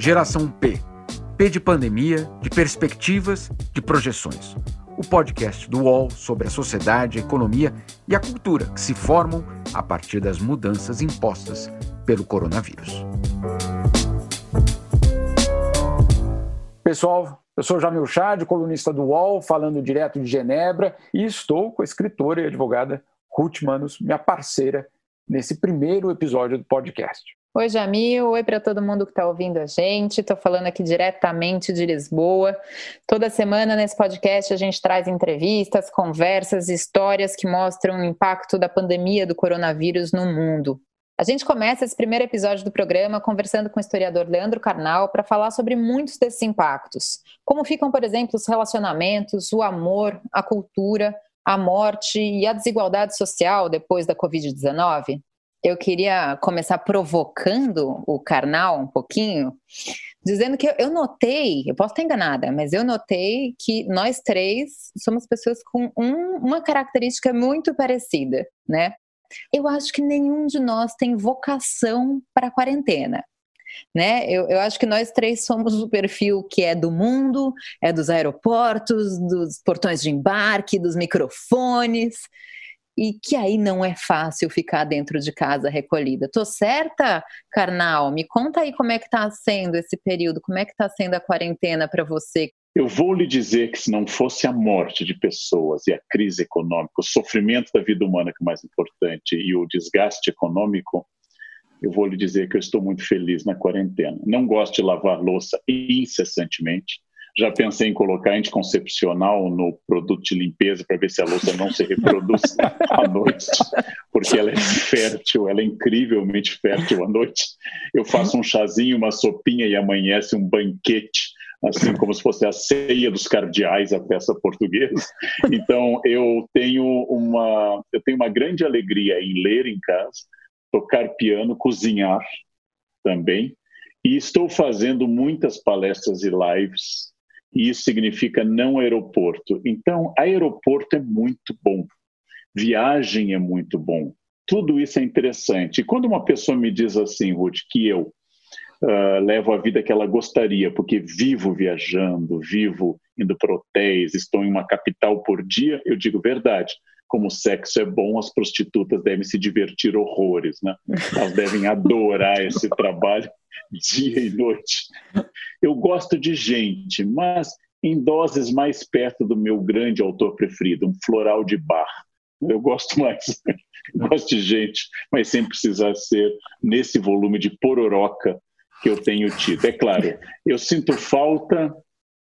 Geração P. P de pandemia, de perspectivas, de projeções. O podcast do UOL sobre a sociedade, a economia e a cultura que se formam a partir das mudanças impostas pelo coronavírus. Pessoal, eu sou Jamil Chad, colunista do UOL, falando direto de Genebra, e estou com a escritora e advogada Ruth Manos, minha parceira, nesse primeiro episódio do podcast. Oi, Jamil. Oi para todo mundo que está ouvindo a gente. Estou falando aqui diretamente de Lisboa. Toda semana nesse podcast a gente traz entrevistas, conversas, histórias que mostram o impacto da pandemia do coronavírus no mundo. A gente começa esse primeiro episódio do programa conversando com o historiador Leandro Carnal para falar sobre muitos desses impactos. Como ficam, por exemplo, os relacionamentos, o amor, a cultura, a morte e a desigualdade social depois da Covid-19? Eu queria começar provocando o Karnal um pouquinho, dizendo que eu notei, eu posso estar enganada, mas eu notei que nós três somos pessoas com um, uma característica muito parecida, né? Eu acho que nenhum de nós tem vocação para a quarentena. Né? Eu, eu acho que nós três somos o perfil que é do mundo, é dos aeroportos, dos portões de embarque, dos microfones e que aí não é fácil ficar dentro de casa recolhida. Tô certa, Karnal? Me conta aí como é que está sendo esse período, como é que está sendo a quarentena para você? Eu vou lhe dizer que se não fosse a morte de pessoas e a crise econômica, o sofrimento da vida humana que é o mais importante e o desgaste econômico, eu vou lhe dizer que eu estou muito feliz na quarentena. Não gosto de lavar louça incessantemente, já pensei em colocar anticoncepcional no produto de limpeza para ver se a louça não se reproduz à noite, porque ela é fértil, ela é incrivelmente fértil à noite. Eu faço um chazinho, uma sopinha e amanhece um banquete assim como se fosse a ceia dos cardeais, a peça portuguesa. Então eu tenho uma eu tenho uma grande alegria em ler em casa, tocar piano, cozinhar também, e estou fazendo muitas palestras e lives e isso significa não aeroporto. Então, aeroporto é muito bom, viagem é muito bom, tudo isso é interessante. E quando uma pessoa me diz assim, Ruth, que eu uh, levo a vida que ela gostaria, porque vivo viajando, vivo indo para hotéis, estou em uma capital por dia, eu digo verdade. Como o sexo é bom, as prostitutas devem se divertir horrores, né? Elas devem adorar esse trabalho dia e noite. Eu gosto de gente, mas em doses mais perto do meu grande autor preferido, um floral de bar. Eu gosto mais, gosto de gente, mas sem precisar ser nesse volume de pororoca que eu tenho tido. É claro, eu sinto falta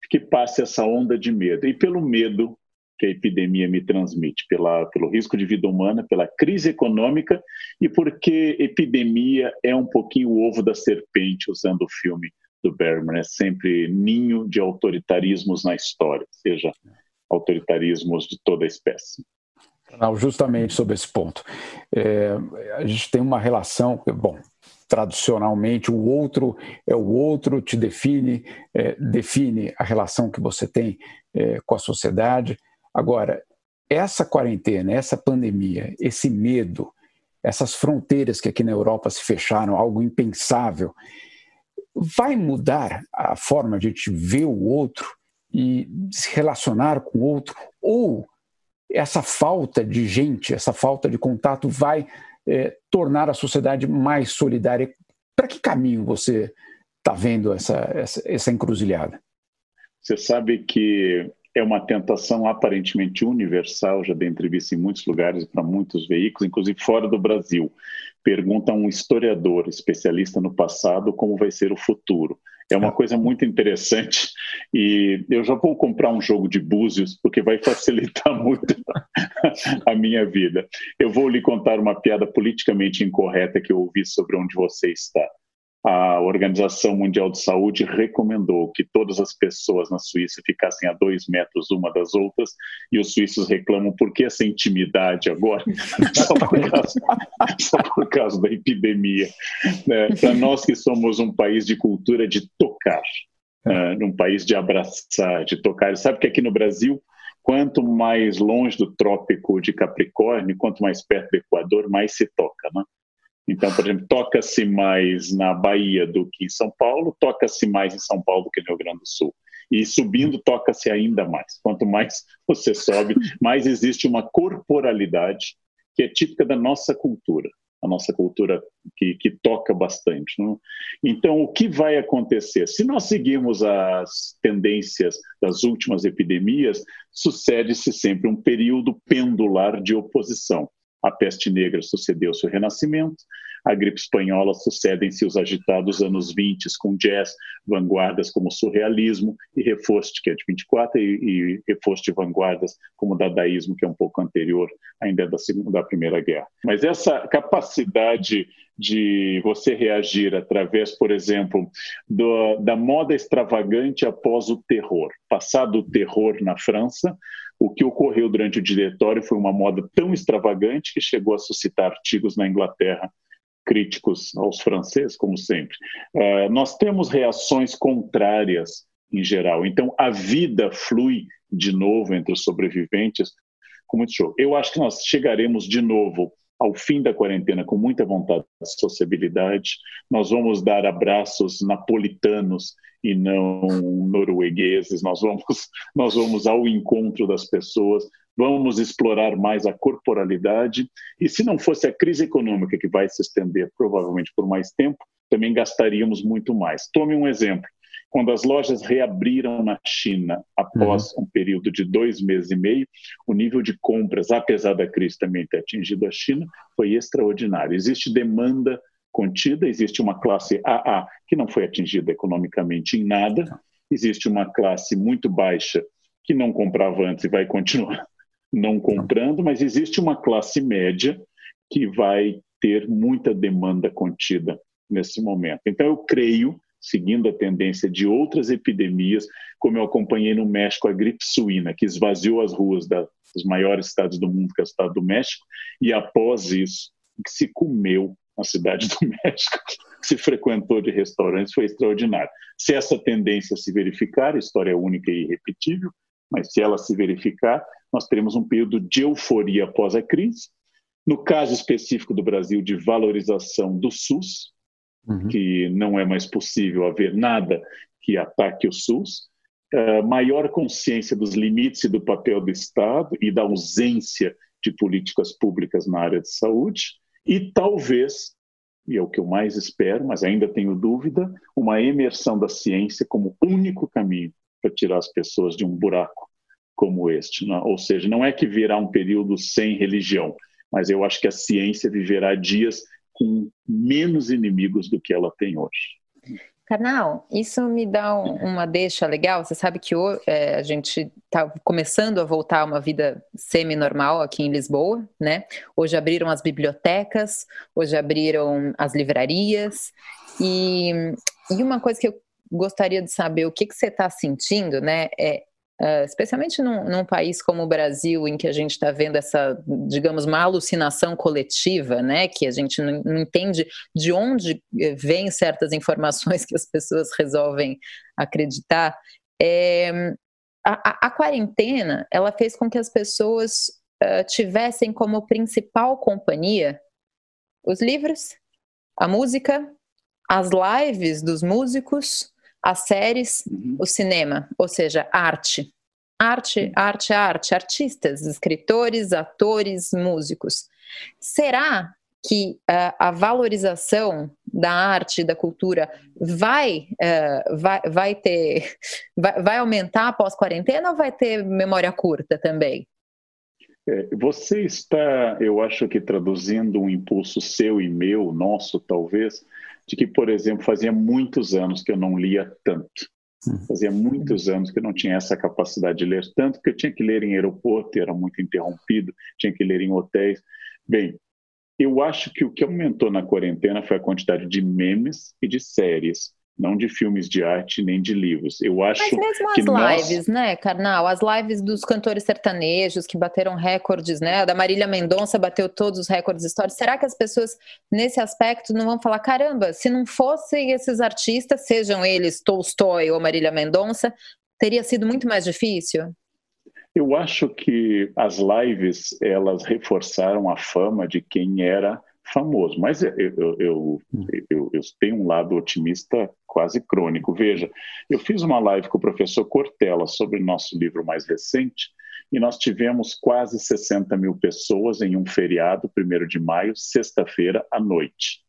que passe essa onda de medo. E pelo medo que a epidemia me transmite, pela, pelo risco de vida humana, pela crise econômica e porque epidemia é um pouquinho o ovo da serpente, usando o filme do Bergman, é sempre ninho de autoritarismos na história, seja autoritarismos de toda a espécie. Não, justamente sobre esse ponto. É, a gente tem uma relação, bom, tradicionalmente o outro é o outro, te define, é, define a relação que você tem é, com a sociedade. Agora, essa quarentena, essa pandemia, esse medo, essas fronteiras que aqui na Europa se fecharam, algo impensável, vai mudar a forma de a gente ver o outro e se relacionar com o outro? Ou essa falta de gente, essa falta de contato vai é, tornar a sociedade mais solidária? Para que caminho você está vendo essa, essa, essa encruzilhada? Você sabe que é uma tentação aparentemente universal, já dei entrevista em muitos lugares para muitos veículos, inclusive fora do Brasil. Pergunta a um historiador, especialista no passado, como vai ser o futuro. É uma coisa muito interessante e eu já vou comprar um jogo de búzios porque vai facilitar muito a minha vida. Eu vou lhe contar uma piada politicamente incorreta que eu ouvi sobre onde você está a Organização Mundial de Saúde recomendou que todas as pessoas na Suíça ficassem a dois metros uma das outras, e os suíços reclamam por que essa intimidade agora? só, por causa, só por causa da epidemia. É, Para nós que somos um país de cultura de tocar, uh, um país de abraçar, de tocar. Sabe que aqui no Brasil, quanto mais longe do trópico de Capricórnio, quanto mais perto do Equador, mais se toca, né? Então, por exemplo, toca-se mais na Bahia do que em São Paulo, toca-se mais em São Paulo do que no Rio Grande do Sul. E subindo, toca-se ainda mais. Quanto mais você sobe, mais existe uma corporalidade que é típica da nossa cultura, a nossa cultura que, que toca bastante. Não? Então, o que vai acontecer? Se nós seguirmos as tendências das últimas epidemias, sucede-se sempre um período pendular de oposição. A peste negra sucedeu-se o Renascimento, a gripe espanhola sucedem-se os agitados anos 20 com jazz, vanguardas como surrealismo e Reforço, que é de 24, e, e Reforço de vanguardas como dadaísmo, que é um pouco anterior, ainda da, segunda, da Primeira Guerra. Mas essa capacidade de você reagir através, por exemplo, do, da moda extravagante após o terror. Passado o terror na França, o que ocorreu durante o diretório foi uma moda tão extravagante que chegou a suscitar artigos na Inglaterra críticos aos franceses, como sempre. Uh, nós temos reações contrárias em geral. Então, a vida flui de novo entre os sobreviventes com muito show. Eu acho que nós chegaremos de novo ao fim da quarentena com muita vontade de sociabilidade. Nós vamos dar abraços napolitanos e não noruegueses. Nós vamos, nós vamos ao encontro das pessoas vamos explorar mais a corporalidade. E se não fosse a crise econômica que vai se estender provavelmente por mais tempo, também gastaríamos muito mais. Tome um exemplo. Quando as lojas reabriram na China após uhum. um período de dois meses e meio, o nível de compras, apesar da crise também ter atingido a China, foi extraordinário. Existe demanda contida, existe uma classe AA que não foi atingida economicamente em nada, existe uma classe muito baixa que não comprava antes e vai continuar não comprando, mas existe uma classe média que vai ter muita demanda contida nesse momento. Então, eu creio, seguindo a tendência de outras epidemias, como eu acompanhei no México a gripe suína, que esvaziou as ruas da, dos maiores estados do mundo, que é o estado do México, e após isso, que se comeu na cidade do México, se frequentou de restaurantes, foi extraordinário. Se essa tendência se verificar, a história é única e irrepetível, mas se ela se verificar, nós teremos um período de euforia após a crise. No caso específico do Brasil, de valorização do SUS, uhum. que não é mais possível haver nada que ataque o SUS. Uh, maior consciência dos limites e do papel do Estado e da ausência de políticas públicas na área de saúde. E talvez, e é o que eu mais espero, mas ainda tenho dúvida, uma emersão da ciência como único caminho para tirar as pessoas de um buraco como este. Não? Ou seja, não é que virá um período sem religião, mas eu acho que a ciência viverá dias com menos inimigos do que ela tem hoje. Carnal, isso me dá um, uma deixa legal. Você sabe que hoje, é, a gente está começando a voltar a uma vida semi-normal aqui em Lisboa, né? Hoje abriram as bibliotecas, hoje abriram as livrarias. E, e uma coisa que eu gostaria de saber, o que, que você está sentindo, né? É, Uh, especialmente num, num, país como o Brasil, em que a gente está vendo essa, digamos, uma alucinação coletiva, né, que a gente não, não entende de onde eh, vêm certas informações que as pessoas resolvem acreditar. É, a, a, a, quarentena, ela fez com que as pessoas uh, tivessem como principal companhia os livros, a música, as lives dos músicos, as séries, uhum. o cinema, ou seja, arte. Arte, arte, arte, artistas, escritores, atores, músicos. Será que uh, a valorização da arte, da cultura, vai, uh, vai, vai ter, vai, vai aumentar após quarentena ou vai ter memória curta também? É, você está, eu acho que traduzindo um impulso seu e meu, nosso talvez, de que, por exemplo, fazia muitos anos que eu não lia tanto. Fazia muitos anos que eu não tinha essa capacidade de ler tanto, que eu tinha que ler em aeroporto, era muito interrompido, tinha que ler em hotéis. Bem, eu acho que o que aumentou na quarentena foi a quantidade de memes e de séries não de filmes de arte nem de livros. Eu acho Mas mesmo que as nós... lives, né, Carnal? As lives dos cantores sertanejos que bateram recordes, né? A da Marília Mendonça bateu todos os recordes históricos. Será que as pessoas, nesse aspecto, não vão falar, caramba, se não fossem esses artistas, sejam eles Tolstói ou Marília Mendonça, teria sido muito mais difícil? Eu acho que as lives, elas reforçaram a fama de quem era famoso. Mas eu, eu, eu, eu, eu tenho um lado otimista quase crônico. Veja, eu fiz uma live com o professor Cortella sobre nosso livro mais recente, e nós tivemos quase 60 mil pessoas em um feriado, 1 de maio, sexta-feira à noite.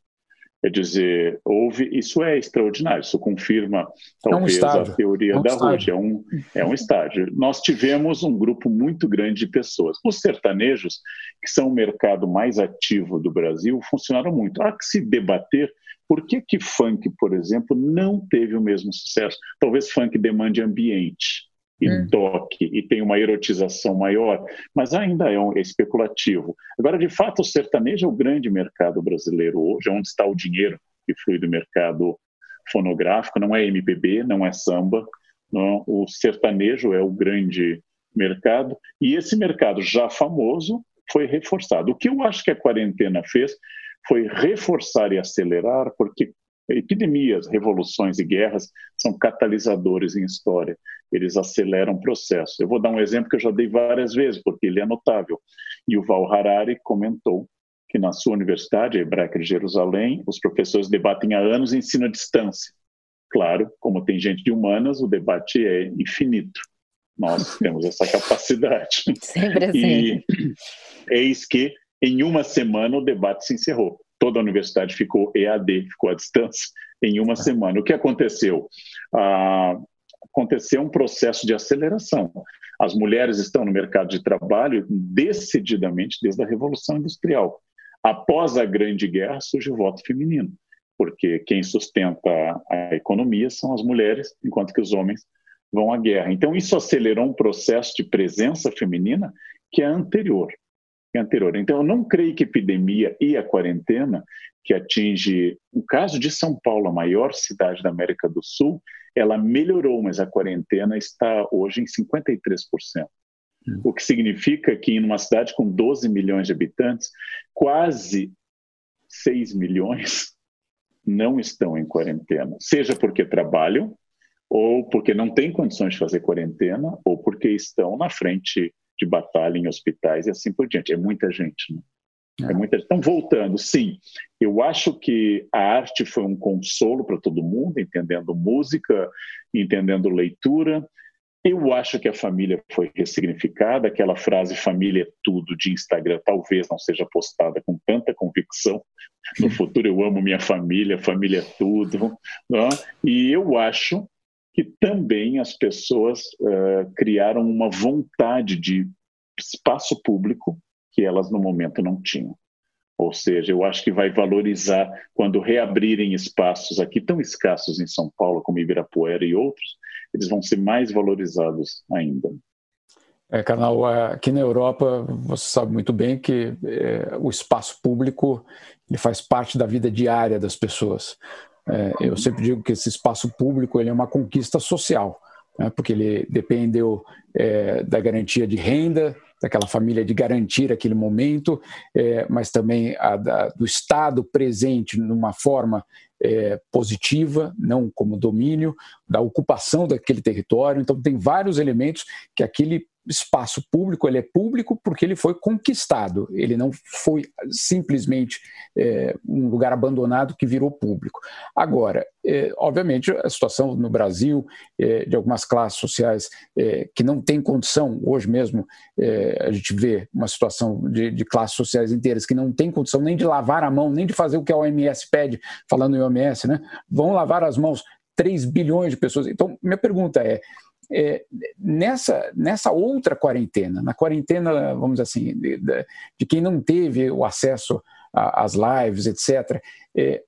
Quer dizer, houve, isso é extraordinário, isso confirma talvez é um a teoria é um da Rússia, é um, é um estágio. Nós tivemos um grupo muito grande de pessoas. Os sertanejos, que são o mercado mais ativo do Brasil, funcionaram muito. Há que se debater por que que funk, por exemplo, não teve o mesmo sucesso. Talvez funk demande ambiente e hum. toque e tem uma erotização maior, mas ainda é, um, é especulativo. Agora, de fato, o sertanejo é o grande mercado brasileiro hoje, é onde está o dinheiro que flui do mercado fonográfico, não é MPB, não é samba, não, o sertanejo é o grande mercado, e esse mercado já famoso foi reforçado. O que eu acho que a quarentena fez foi reforçar e acelerar, porque Epidemias, revoluções e guerras são catalisadores em história. Eles aceleram o processo. Eu vou dar um exemplo que eu já dei várias vezes, porque ele é notável. E o Val Harari comentou que na sua universidade, a Hebraica de Jerusalém, os professores debatem há anos ensino à distância. Claro, como tem gente de humanas, o debate é infinito. Nós temos essa capacidade. Sempre assim. E eis que, em uma semana, o debate se encerrou toda a universidade ficou EAD, ficou à distância, em uma semana. O que aconteceu? Ah, aconteceu um processo de aceleração. As mulheres estão no mercado de trabalho decididamente desde a Revolução Industrial. Após a Grande Guerra surge o voto feminino, porque quem sustenta a economia são as mulheres, enquanto que os homens vão à guerra. Então, isso acelerou um processo de presença feminina que é anterior anterior. Então, eu não creio que a epidemia e a quarentena, que atinge o caso de São Paulo, a maior cidade da América do Sul, ela melhorou, mas a quarentena está hoje em 53%. Hum. O que significa que em uma cidade com 12 milhões de habitantes, quase 6 milhões não estão em quarentena, seja porque trabalham, ou porque não têm condições de fazer quarentena, ou porque estão na frente de batalha em hospitais e assim por diante. É muita gente, né? É. é muita Então, voltando, sim, eu acho que a arte foi um consolo para todo mundo, entendendo música, entendendo leitura. Eu acho que a família foi ressignificada. Aquela frase família é tudo de Instagram talvez não seja postada com tanta convicção. No futuro, eu amo minha família, família é tudo. Né? E eu acho que também as pessoas uh, criaram uma vontade de espaço público que elas no momento não tinham. Ou seja, eu acho que vai valorizar quando reabrirem espaços aqui tão escassos em São Paulo, como Ibirapuera e outros, eles vão ser mais valorizados ainda. É, Canal, aqui na Europa, você sabe muito bem que é, o espaço público ele faz parte da vida diária das pessoas. É, eu sempre digo que esse espaço público ele é uma conquista social, né, porque ele dependeu é, da garantia de renda, daquela família de garantir aquele momento, é, mas também a, da, do Estado presente numa forma é, positiva, não como domínio, da ocupação daquele território. Então, tem vários elementos que aquele espaço público ele é público porque ele foi conquistado, ele não foi simplesmente é, um lugar abandonado que virou público. Agora, é, obviamente, a situação no Brasil é, de algumas classes sociais é, que não têm condição, hoje mesmo é, a gente vê uma situação de, de, classes sociais inteiras que não têm condição nem de lavar a mão, nem de fazer o que a OMS pede, falando em OMS, né? vão lavar as mãos 3 bilhões de pessoas. Então, minha pergunta é, é, nessa, nessa outra quarentena, na quarentena, vamos dizer assim, de, de quem não teve o acesso às lives, etc., é,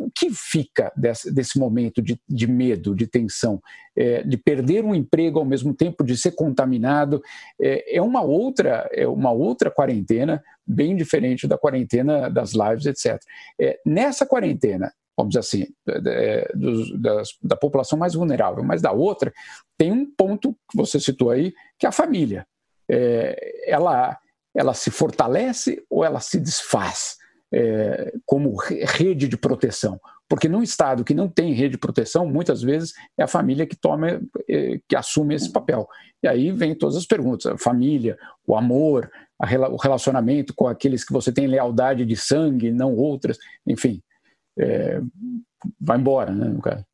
o que fica desse, desse momento de, de, medo, de tensão, é, de perder um emprego ao mesmo tempo de ser contaminado? É, é, uma outra é uma outra quarentena bem diferente da quarentena das lives, etc. É, nessa quarentena, vamos dizer assim, é, dos, das, da população mais vulnerável, mas da outra, tem um ponto que você citou aí, que é a família. É, ela, ela se fortalece ou ela se desfaz é, como rede de proteção? Porque num Estado que não tem rede de proteção, muitas vezes é a família que toma, eh, que assume esse papel. E aí vem todas as perguntas: a família, o amor, o relacionamento com aqueles que você tem lealdade de sangue, não outras, enfim, é, vai embora, né, no caso.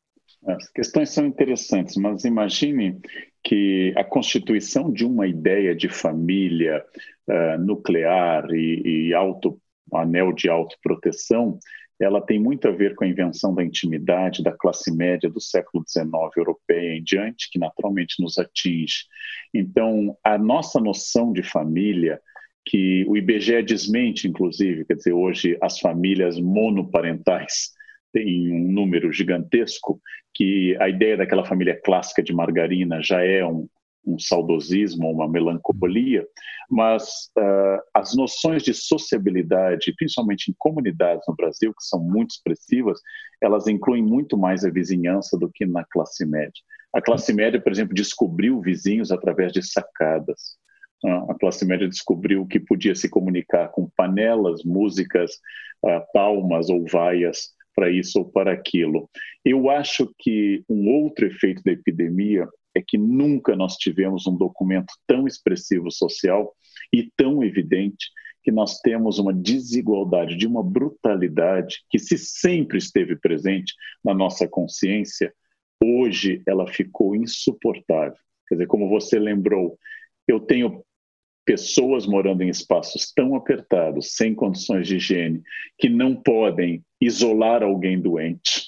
As questões são interessantes, mas imagine que a constituição de uma ideia de família uh, nuclear e, e auto, anel de autoproteção, ela tem muito a ver com a invenção da intimidade da classe média do século XIX europeia em diante, que naturalmente nos atinge. Então, a nossa noção de família, que o IBGE desmente, inclusive, quer dizer, hoje as famílias monoparentais têm um número gigantesco, que a ideia daquela família clássica de margarina já é um, um saudosismo, uma melancolia, mas uh, as noções de sociabilidade, principalmente em comunidades no Brasil, que são muito expressivas, elas incluem muito mais a vizinhança do que na classe média. A classe média, por exemplo, descobriu vizinhos através de sacadas. A classe média descobriu que podia se comunicar com panelas, músicas, palmas ou vaias para isso ou para aquilo. Eu acho que um outro efeito da epidemia é que nunca nós tivemos um documento tão expressivo social e tão evidente que nós temos uma desigualdade, de uma brutalidade que se sempre esteve presente na nossa consciência, hoje ela ficou insuportável. Quer dizer, como você lembrou, eu tenho pessoas morando em espaços tão apertados, sem condições de higiene, que não podem isolar alguém doente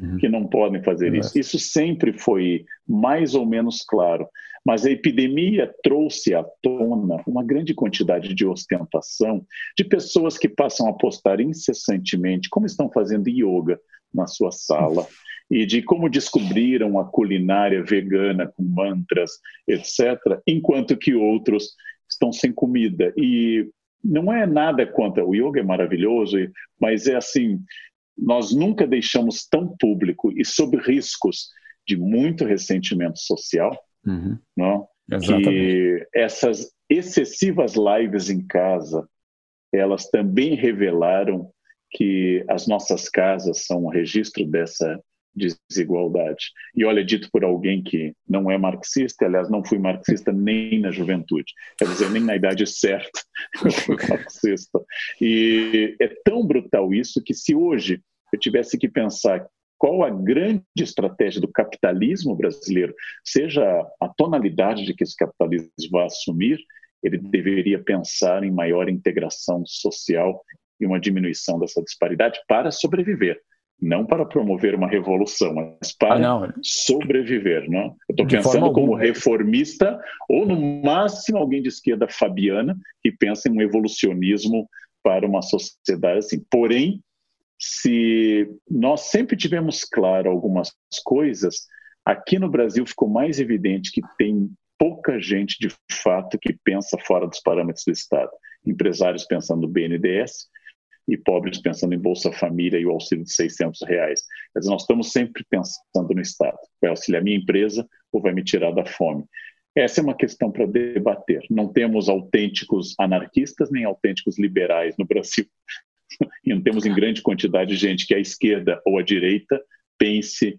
uhum. que não podem fazer uhum. isso. Isso sempre foi mais ou menos claro. Mas a epidemia trouxe à tona uma grande quantidade de ostentação de pessoas que passam a postar incessantemente como estão fazendo yoga na sua sala e de como descobriram a culinária vegana com mantras, etc., enquanto que outros estão sem comida. E não é nada contra o yoga é maravilhoso, mas é assim, nós nunca deixamos tão público e sob riscos de muito ressentimento social, uhum. não? que essas excessivas lives em casa, elas também revelaram que as nossas casas são um registro dessa desigualdade. E olha, dito por alguém que não é marxista, aliás, não fui marxista nem na juventude, quer dizer, nem na idade certa eu fui marxista. E é tão brutal isso que se hoje eu tivesse que pensar qual a grande estratégia do capitalismo brasileiro, seja a tonalidade de que esse capitalismo vai assumir, ele deveria pensar em maior integração social e uma diminuição dessa disparidade para sobreviver não para promover uma revolução, mas para ah, sobreviver. Não? Eu estou pensando como reformista ou, no máximo, alguém de esquerda fabiana que pensa em um evolucionismo para uma sociedade assim. Porém, se nós sempre tivemos claro algumas coisas, aqui no Brasil ficou mais evidente que tem pouca gente de fato que pensa fora dos parâmetros do Estado. Empresários pensando no BNDES, e pobres pensando em Bolsa Família e o auxílio de 600 reais. Nós estamos sempre pensando no Estado. Vai auxiliar minha empresa ou vai me tirar da fome? Essa é uma questão para debater. Não temos autênticos anarquistas nem autênticos liberais no Brasil. e não temos em grande quantidade gente que a esquerda ou a direita pense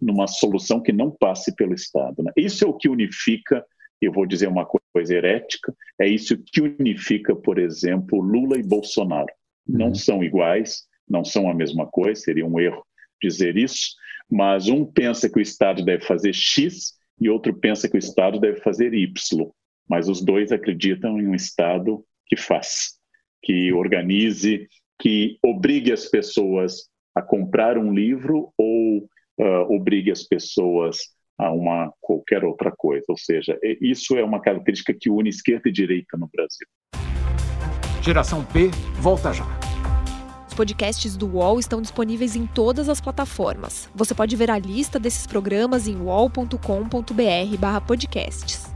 numa solução que não passe pelo Estado. Né? Isso é o que unifica, eu vou dizer uma coisa herética, é isso que unifica, por exemplo, Lula e Bolsonaro não uhum. são iguais, não são a mesma coisa, seria um erro dizer isso, mas um pensa que o Estado deve fazer X e outro pensa que o Estado deve fazer Y, mas os dois acreditam em um Estado que faz, que organize, que obrigue as pessoas a comprar um livro ou uh, obrigue as pessoas a uma qualquer outra coisa. Ou seja, isso é uma característica que une esquerda e direita no Brasil. Geração P volta já. Os podcasts do UOL estão disponíveis em todas as plataformas. Você pode ver a lista desses programas em uol.com.br/podcasts.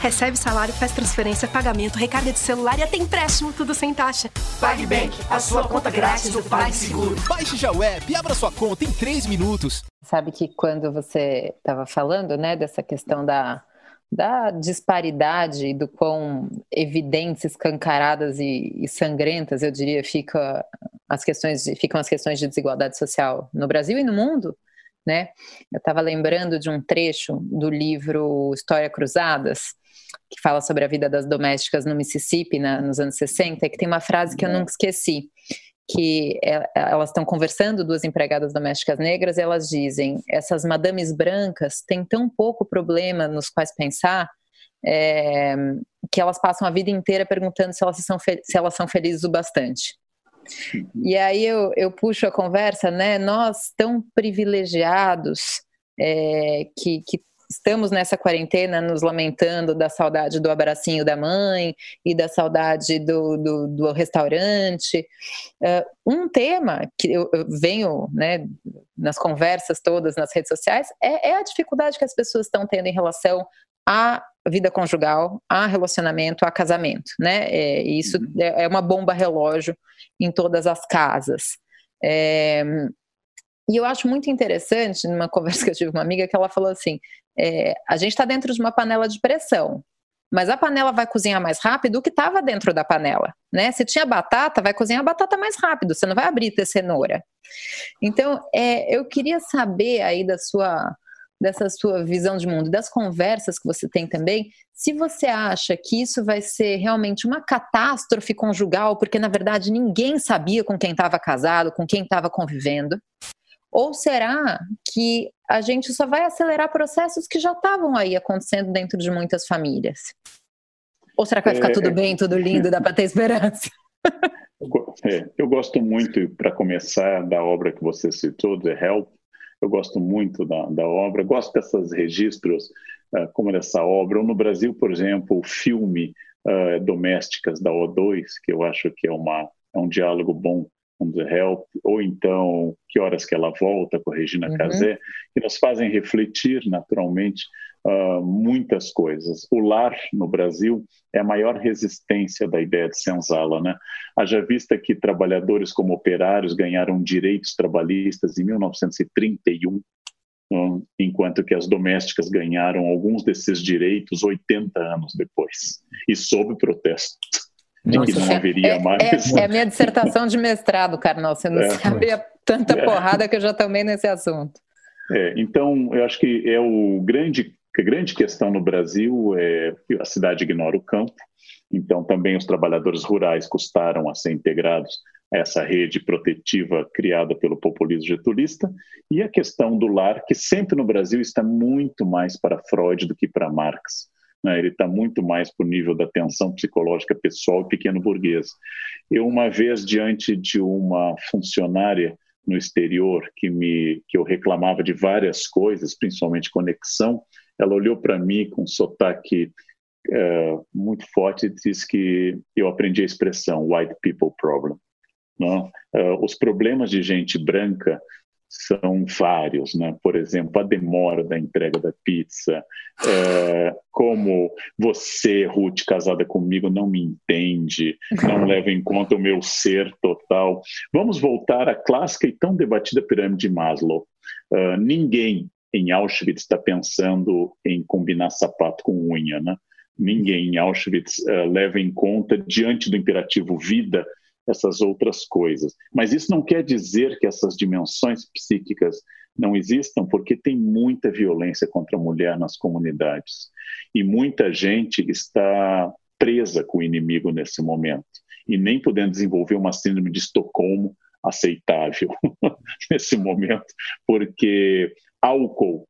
Recebe salário, faz transferência, pagamento, recarga de celular e até empréstimo, tudo sem taxa. PagBank, a sua conta grátis do PagSeguro. Baixe já o app e abra sua conta em 3 minutos. Sabe que quando você estava falando, né, dessa questão da da disparidade, do quão evidentes, escancaradas e, e sangrentas, eu diria, fica as questões de, ficam as questões de desigualdade social no Brasil e no mundo, né? Eu estava lembrando de um trecho do livro História Cruzadas, que fala sobre a vida das domésticas no Mississippi na, nos anos 60, que tem uma frase que eu nunca esqueci, que é, elas estão conversando, duas empregadas domésticas negras, e elas dizem: essas madames brancas têm tão pouco problema nos quais pensar é, que elas passam a vida inteira perguntando se elas são, se elas são felizes o bastante. E aí eu, eu puxo a conversa, né? Nós tão privilegiados é, que, que estamos nessa quarentena nos lamentando da saudade do abracinho da mãe e da saudade do, do, do restaurante. Uh, um tema que eu, eu, venho né, nas conversas todas nas redes sociais é, é a dificuldade que as pessoas estão tendo em relação à vida conjugal, a relacionamento, a casamento, né? É, isso uhum. é, é uma bomba relógio em todas as casas. É, e eu acho muito interessante, numa conversa que eu tive com uma amiga, que ela falou assim: é, a gente está dentro de uma panela de pressão, mas a panela vai cozinhar mais rápido do que estava dentro da panela, né? Se tinha batata, vai cozinhar a batata mais rápido, você não vai abrir ter cenoura. Então, é, eu queria saber aí da sua dessa sua visão de mundo, das conversas que você tem também, se você acha que isso vai ser realmente uma catástrofe conjugal, porque na verdade ninguém sabia com quem estava casado, com quem estava convivendo, ou será que a gente só vai acelerar processos que já estavam aí acontecendo dentro de muitas famílias? Ou será que vai ficar é, tudo é. bem, tudo lindo, dá para ter esperança? É, eu gosto muito, para começar, da obra que você citou, The Help. Eu gosto muito da, da obra, gosto desses registros, uh, como dessa obra. Ou no Brasil, por exemplo, o filme uh, Domésticas da O2, que eu acho que é, uma, é um diálogo bom com The Help, ou então Que Horas Que Ela Volta, com a Regina uhum. Casé, que nos fazem refletir naturalmente uh, muitas coisas. O lar no Brasil é a maior resistência da ideia de senzala. Né? Haja vista que trabalhadores como operários ganharam direitos trabalhistas em 1931, um, enquanto que as domésticas ganharam alguns desses direitos 80 anos depois, e sob protesto de Nossa, que não haveria é, mais. É, é, a minha dissertação de mestrado, Carnal. Você não é, sabe a tanta é. porrada que eu já tomei nesse assunto. É, então, eu acho que é o grande, a grande questão no Brasil é a cidade ignora o campo. Então, também os trabalhadores rurais custaram a ser integrados a essa rede protetiva criada pelo populismo getulista. E a questão do lar, que sempre no Brasil está muito mais para Freud do que para Marx né? ele está muito mais para o nível da tensão psicológica pessoal e pequeno burguês. Eu, uma vez, diante de uma funcionária no exterior que, me, que eu reclamava de várias coisas, principalmente conexão, ela olhou para mim com um sotaque é, muito forte e disse que eu aprendi a expressão white people problem. Não? Uh, os problemas de gente branca são vários, né? Por exemplo, a demora da entrega da pizza, é, como você, Ruth, casada comigo, não me entende, não leva em conta o meu ser total. Vamos voltar à clássica e tão debatida pirâmide de Maslow. Uh, ninguém em Auschwitz está pensando em combinar sapato com unha, né? Ninguém em Auschwitz uh, leva em conta, diante do imperativo vida, essas outras coisas. Mas isso não quer dizer que essas dimensões psíquicas não existam, porque tem muita violência contra a mulher nas comunidades. E muita gente está presa com o inimigo nesse momento e nem podendo desenvolver uma síndrome de Estocolmo aceitável nesse momento, porque álcool,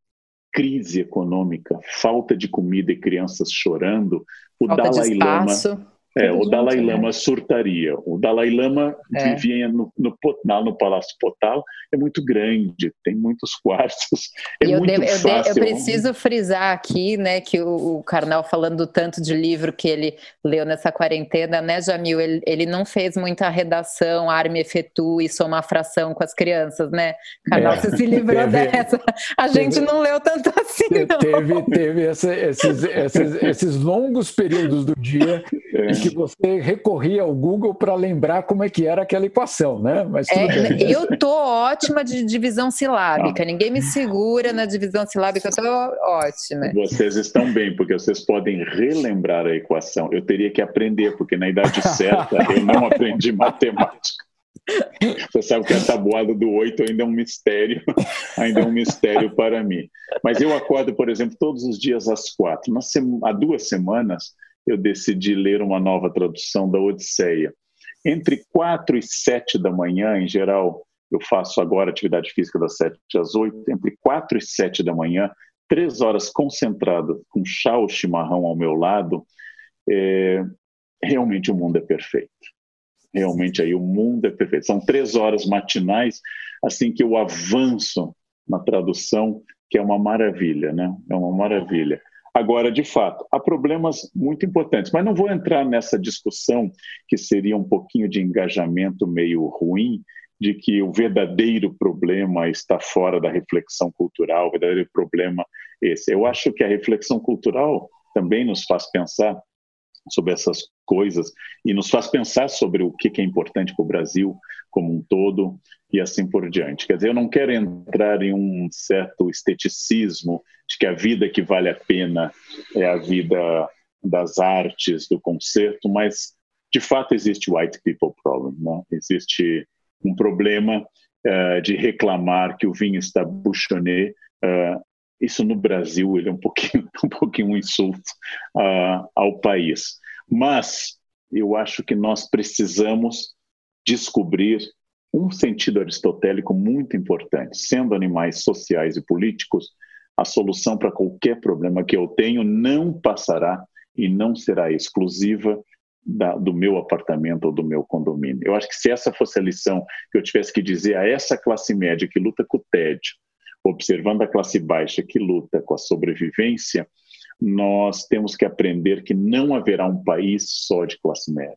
crise econômica, falta de comida e crianças chorando, o falta Dalai Lama é, o Dalai né? Lama né? surtaria. O Dalai Lama é. vivia no, no, no Palácio Potal, é muito grande, tem muitos quartos, é e muito eu devo, fácil. Eu, eu, preciso frisar aqui, né, que o, o Karnal falando tanto de livro que ele leu nessa quarentena, né, Jamil, ele, ele não fez muita redação, arme efetue, somar fração com as crianças, né? Karnal, é. você se livrou teve, dessa. A gente teve, não leu tanto assim, não. Teve, teve essa, esses, esses, esses longos períodos do dia é. que você recorria ao Google para lembrar como é que era aquela equação, né? Mas é, eu tô ótima de divisão silábica, ninguém me segura na divisão silábica, eu tô ótima. Vocês estão bem, porque vocês podem relembrar a equação. Eu teria que aprender, porque na idade certa eu não aprendi matemática. Você sabe que a tabuada do oito ainda é um mistério, ainda é um mistério para mim. Mas eu acordo, por exemplo, todos os dias às quatro. Há duas semanas eu decidi ler uma nova tradução da Odisseia. Entre quatro e sete da manhã, em geral, eu faço agora atividade física das sete às oito. Entre quatro e sete da manhã, três horas concentrado, com chá ou chimarrão ao meu lado, é, realmente o mundo é perfeito realmente aí o mundo é perfeito. São três horas matinais, assim que eu avanço na tradução, que é uma maravilha, né? É uma maravilha. Agora, de fato, há problemas muito importantes, mas não vou entrar nessa discussão que seria um pouquinho de engajamento meio ruim, de que o verdadeiro problema está fora da reflexão cultural, o verdadeiro problema é esse. Eu acho que a reflexão cultural também nos faz pensar sobre essas coisas e nos faz pensar sobre o que é importante para o Brasil como um todo e assim por diante. Quer dizer, eu não quero entrar em um certo esteticismo de que a vida que vale a pena é a vida das artes, do concerto, mas de fato existe white people problem, né? existe um problema uh, de reclamar que o vinho está bouchonné uh, isso no Brasil ele é um pouquinho, um pouquinho um insulto uh, ao país. Mas eu acho que nós precisamos descobrir um sentido aristotélico muito importante. Sendo animais sociais e políticos, a solução para qualquer problema que eu tenho não passará e não será exclusiva da, do meu apartamento ou do meu condomínio. Eu acho que se essa fosse a lição que eu tivesse que dizer a essa classe média que luta com o tédio, observando a classe baixa que luta com a sobrevivência, nós temos que aprender que não haverá um país só de classe média.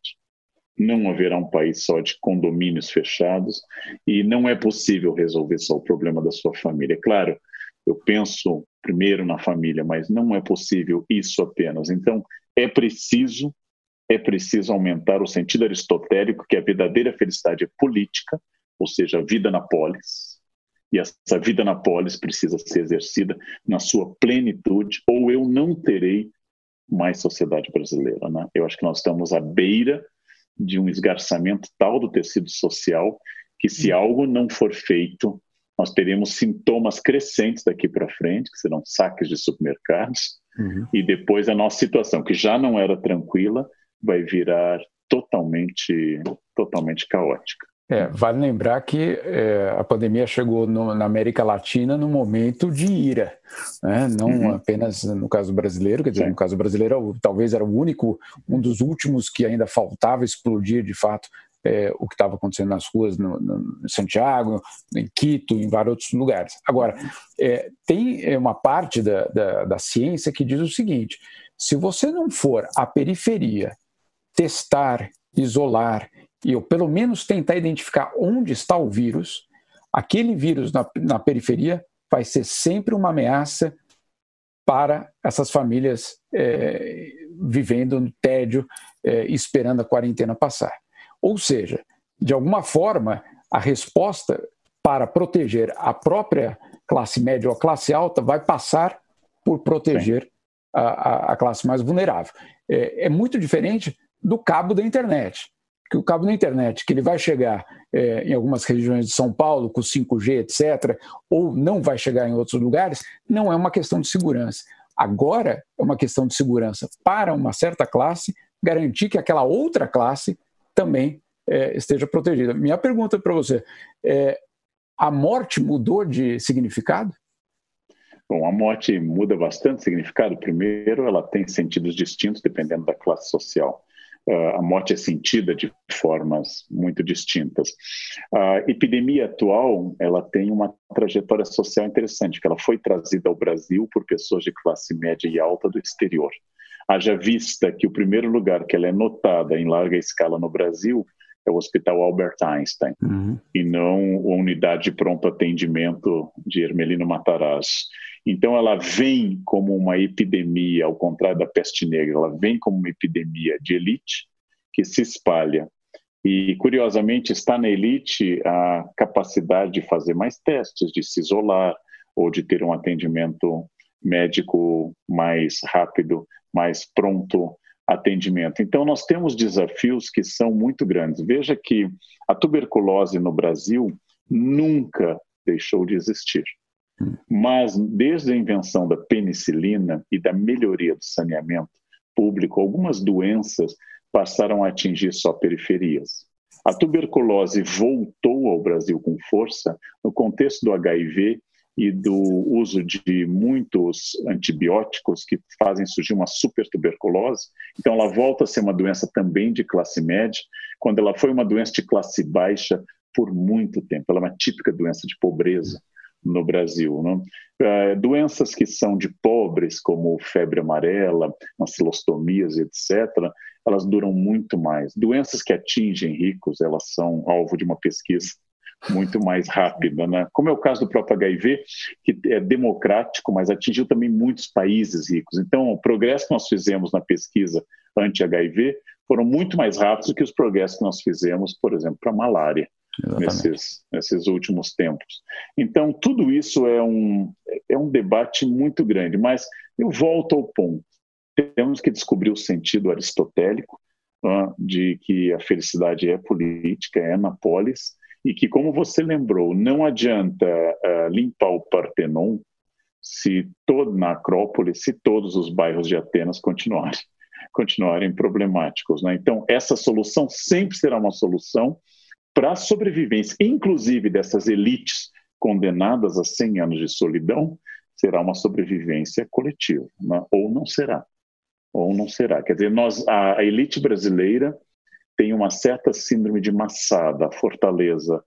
Não haverá um país só de condomínios fechados e não é possível resolver só o problema da sua família. É claro, eu penso primeiro na família, mas não é possível isso apenas. Então, é preciso é preciso aumentar o sentido aristotélico que a verdadeira felicidade é política, ou seja, a vida na polis, e essa vida na polis precisa ser exercida na sua plenitude, ou eu não terei mais sociedade brasileira. Né? Eu acho que nós estamos à beira de um esgarçamento tal do tecido social que, se uhum. algo não for feito, nós teremos sintomas crescentes daqui para frente, que serão saques de supermercados, uhum. e depois a nossa situação, que já não era tranquila, vai virar totalmente, totalmente caótica. É, vale lembrar que é, a pandemia chegou no, na América Latina no momento de ira, né? não uhum. apenas no caso brasileiro, quer dizer, Sim. no caso brasileiro talvez era o único, um dos últimos que ainda faltava explodir de fato é, o que estava acontecendo nas ruas no, no, Santiago, em Quito, em vários outros lugares. Agora, é, tem é, uma parte da, da, da ciência que diz o seguinte: se você não for à periferia testar, isolar e eu pelo menos tentar identificar onde está o vírus, aquele vírus na, na periferia vai ser sempre uma ameaça para essas famílias é, vivendo no tédio, é, esperando a quarentena passar. Ou seja, de alguma forma, a resposta para proteger a própria classe média ou a classe alta vai passar por proteger a, a, a, classe mais vulnerável. É, é muito diferente do cabo da internet que o cabo da internet, que ele vai chegar é, em algumas regiões de São Paulo com 5G, etc., ou não vai chegar em outros lugares, não é uma questão de segurança. Agora é uma questão de segurança para uma certa classe, garantir que aquela outra classe também é, esteja protegida. Minha pergunta para você é: a morte mudou de significado? Bom, a morte muda bastante significado. Primeiro, ela tem sentidos distintos dependendo da classe social. Uh, a morte é sentida de formas muito distintas. A epidemia atual, ela tem uma trajetória social interessante, que ela foi trazida ao Brasil por pessoas de classe média e alta do exterior. Haja vista que o primeiro lugar que ela é notada em larga escala no Brasil é o Hospital Albert Einstein, uhum. e não a unidade de pronto atendimento de Hermelino Matarazzo. Então, ela vem como uma epidemia, ao contrário da peste negra, ela vem como uma epidemia de elite que se espalha. E, curiosamente, está na elite a capacidade de fazer mais testes, de se isolar ou de ter um atendimento médico mais rápido, mais pronto atendimento. Então, nós temos desafios que são muito grandes. Veja que a tuberculose no Brasil nunca deixou de existir. Mas, desde a invenção da penicilina e da melhoria do saneamento público, algumas doenças passaram a atingir só periferias. A tuberculose voltou ao Brasil com força no contexto do HIV e do uso de muitos antibióticos que fazem surgir uma supertuberculose. Então, ela volta a ser uma doença também de classe média, quando ela foi uma doença de classe baixa por muito tempo. Ela é uma típica doença de pobreza no Brasil. Né? Uh, doenças que são de pobres, como febre amarela, ancilostomias, etc., elas duram muito mais. Doenças que atingem ricos, elas são alvo de uma pesquisa muito mais rápida, né? Como é o caso do próprio HIV, que é democrático, mas atingiu também muitos países ricos. Então, o progresso que nós fizemos na pesquisa anti-HIV foram muito mais rápidos do que os progressos que nós fizemos, por exemplo, para a malária nesses, nesses últimos tempos. Então, tudo isso é um, é um debate muito grande, mas eu volto ao ponto. Temos que descobrir o sentido aristotélico uh, de que a felicidade é política, é na polis, e que, como você lembrou, não adianta uh, limpar o Partenon se todo, na Acrópole, se todos os bairros de Atenas continuarem, continuarem problemáticos. Né? Então, essa solução sempre será uma solução para a sobrevivência, inclusive dessas elites condenadas a 100 anos de solidão, será uma sobrevivência coletiva, né? ou não será. Ou não será. Quer dizer, nós, a, a elite brasileira tem uma certa síndrome de Massada, a fortaleza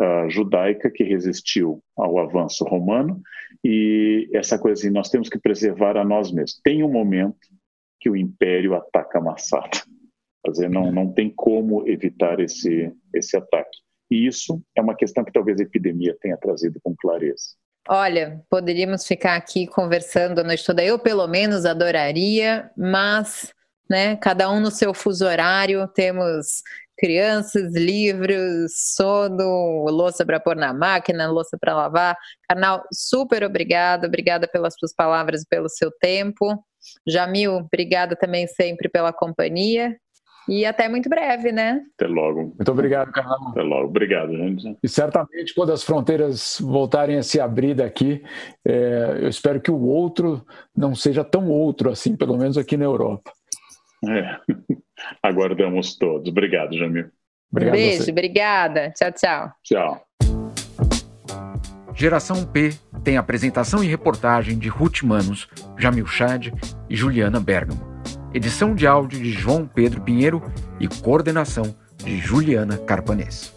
uh, judaica que resistiu ao avanço romano, e essa coisa assim, nós temos que preservar a nós mesmos. Tem um momento que o império ataca Massada. Dizer, não, não tem como evitar esse, esse ataque. E isso é uma questão que talvez a epidemia tenha trazido com clareza. Olha, poderíamos ficar aqui conversando a noite toda. Eu, pelo menos, adoraria, mas né, cada um no seu fuso horário. Temos crianças, livros, sono, louça para pôr na máquina, louça para lavar. Canal, super obrigada, obrigada pelas suas palavras pelo seu tempo. Jamil, obrigada também sempre pela companhia. E até muito breve, né? Até logo. Muito obrigado, Carlão. Até logo. Obrigado, gente. E certamente, quando as fronteiras voltarem a se abrir daqui, é, eu espero que o outro não seja tão outro assim, pelo menos aqui na Europa. É. Aguardamos todos. Obrigado, Jamil. Obrigado Beijo, obrigada. Tchau, tchau. Tchau. Geração P tem apresentação e reportagem de Ruth Manos, Jamil Chad e Juliana Bergamo edição de áudio de João Pedro Pinheiro e coordenação de Juliana Carpanês.